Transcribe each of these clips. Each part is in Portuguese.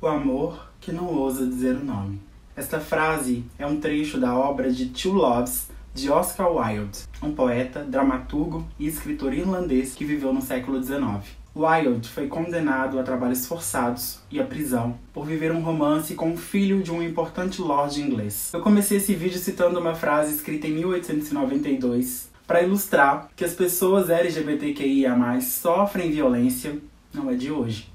O amor que não ousa dizer o nome. Esta frase é um trecho da obra de Two Loves de Oscar Wilde, um poeta, dramaturgo e escritor irlandês que viveu no século XIX. Wilde foi condenado a trabalhos forçados e à prisão por viver um romance com o filho de um importante lord inglês. Eu comecei esse vídeo citando uma frase escrita em 1892 para ilustrar que as pessoas LGBTQIA+ sofrem violência não é de hoje.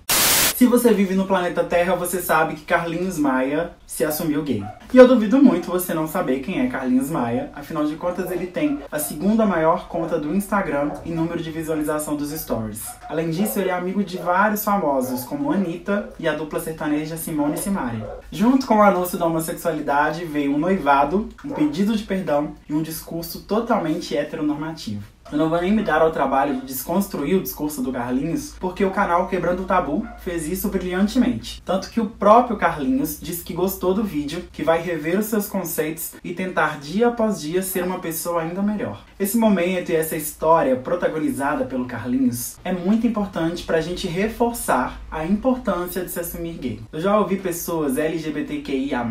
Se você vive no planeta Terra, você sabe que Carlinhos Maia se assumiu gay. E eu duvido muito você não saber quem é Carlinhos Maia, afinal de contas ele tem a segunda maior conta do Instagram em número de visualização dos stories. Além disso, ele é amigo de vários famosos, como Anitta e a dupla sertaneja Simone e. Junto com o anúncio da homossexualidade veio um noivado, um pedido de perdão e um discurso totalmente heteronormativo. Eu não vou nem me dar ao trabalho de desconstruir o discurso do Carlinhos, porque o canal Quebrando o Tabu fez isso brilhantemente. Tanto que o próprio Carlinhos disse que gostou do vídeo, que vai rever os seus conceitos e tentar dia após dia ser uma pessoa ainda melhor. Esse momento e essa história protagonizada pelo Carlinhos é muito importante pra gente reforçar a importância de se assumir gay. Eu já ouvi pessoas LGBTQIA+,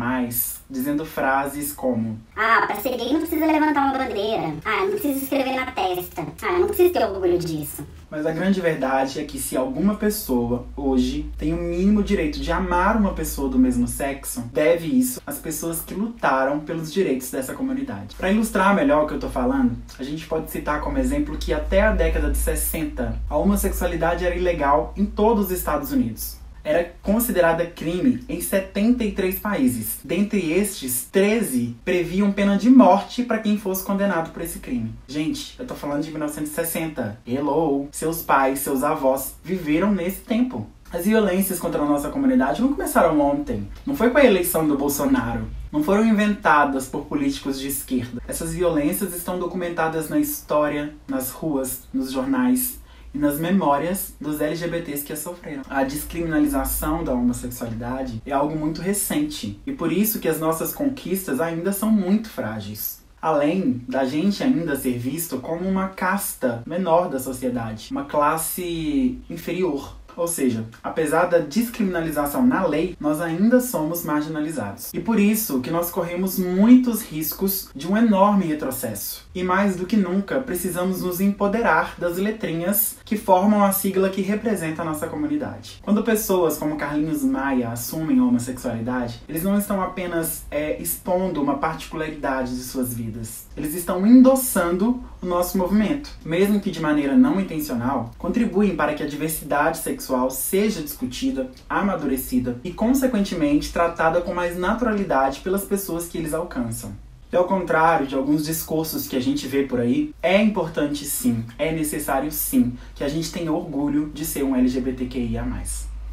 dizendo frases como Ah, pra ser gay não precisa levantar uma bandeira. Ah, não precisa escrever na testa. Ah, não precisa ter orgulho disso. Mas a grande verdade é que se alguma pessoa hoje tem o mínimo direito de amar uma pessoa do mesmo sexo, deve isso às pessoas que lutaram pelos direitos dessa comunidade. Para ilustrar melhor o que eu tô falando, a gente pode citar como exemplo que até a década de 60 a homossexualidade era ilegal em todos os Estados Unidos era considerada crime em 73 países. Dentre estes, 13 previam pena de morte para quem fosse condenado por esse crime. Gente, eu tô falando de 1960. Hello! Seus pais, seus avós viveram nesse tempo. As violências contra a nossa comunidade não começaram ontem. Não foi com a eleição do Bolsonaro. Não foram inventadas por políticos de esquerda. Essas violências estão documentadas na história, nas ruas, nos jornais, e nas memórias dos LGBTs que a sofreram. A descriminalização da homossexualidade é algo muito recente e por isso que as nossas conquistas ainda são muito frágeis. Além da gente ainda ser visto como uma casta menor da sociedade, uma classe inferior, ou seja, apesar da descriminalização na lei, nós ainda somos marginalizados. E por isso que nós corremos muitos riscos de um enorme retrocesso. E mais do que nunca, precisamos nos empoderar das letrinhas que formam a sigla que representa a nossa comunidade. Quando pessoas como Carlinhos Maia assumem a homossexualidade, eles não estão apenas é, expondo uma particularidade de suas vidas, eles estão endossando o nosso movimento. Mesmo que de maneira não intencional, contribuem para que a diversidade sexual seja discutida, amadurecida e, consequentemente, tratada com mais naturalidade pelas pessoas que eles alcançam. E ao contrário de alguns discursos que a gente vê por aí, é importante sim, é necessário sim, que a gente tenha orgulho de ser um LGBTQIA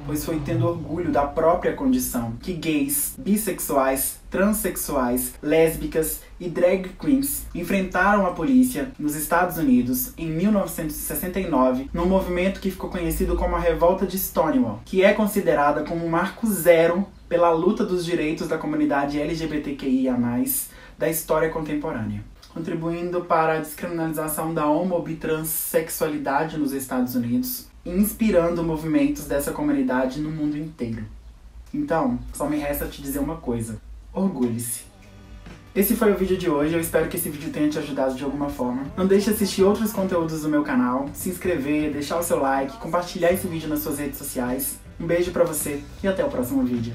pois foi tendo orgulho da própria condição que gays, bissexuais, transexuais, lésbicas e drag queens enfrentaram a polícia nos Estados Unidos em 1969, num movimento que ficou conhecido como a Revolta de Stonewall, que é considerada como um marco zero pela luta dos direitos da comunidade LGBTQIA+, da história contemporânea contribuindo para a descriminalização da homo nos Estados Unidos, inspirando movimentos dessa comunidade no mundo inteiro. Então, só me resta te dizer uma coisa: orgulhe-se. Esse foi o vídeo de hoje, eu espero que esse vídeo tenha te ajudado de alguma forma. Não deixe de assistir outros conteúdos do meu canal, se inscrever, deixar o seu like, compartilhar esse vídeo nas suas redes sociais. Um beijo pra você e até o próximo vídeo.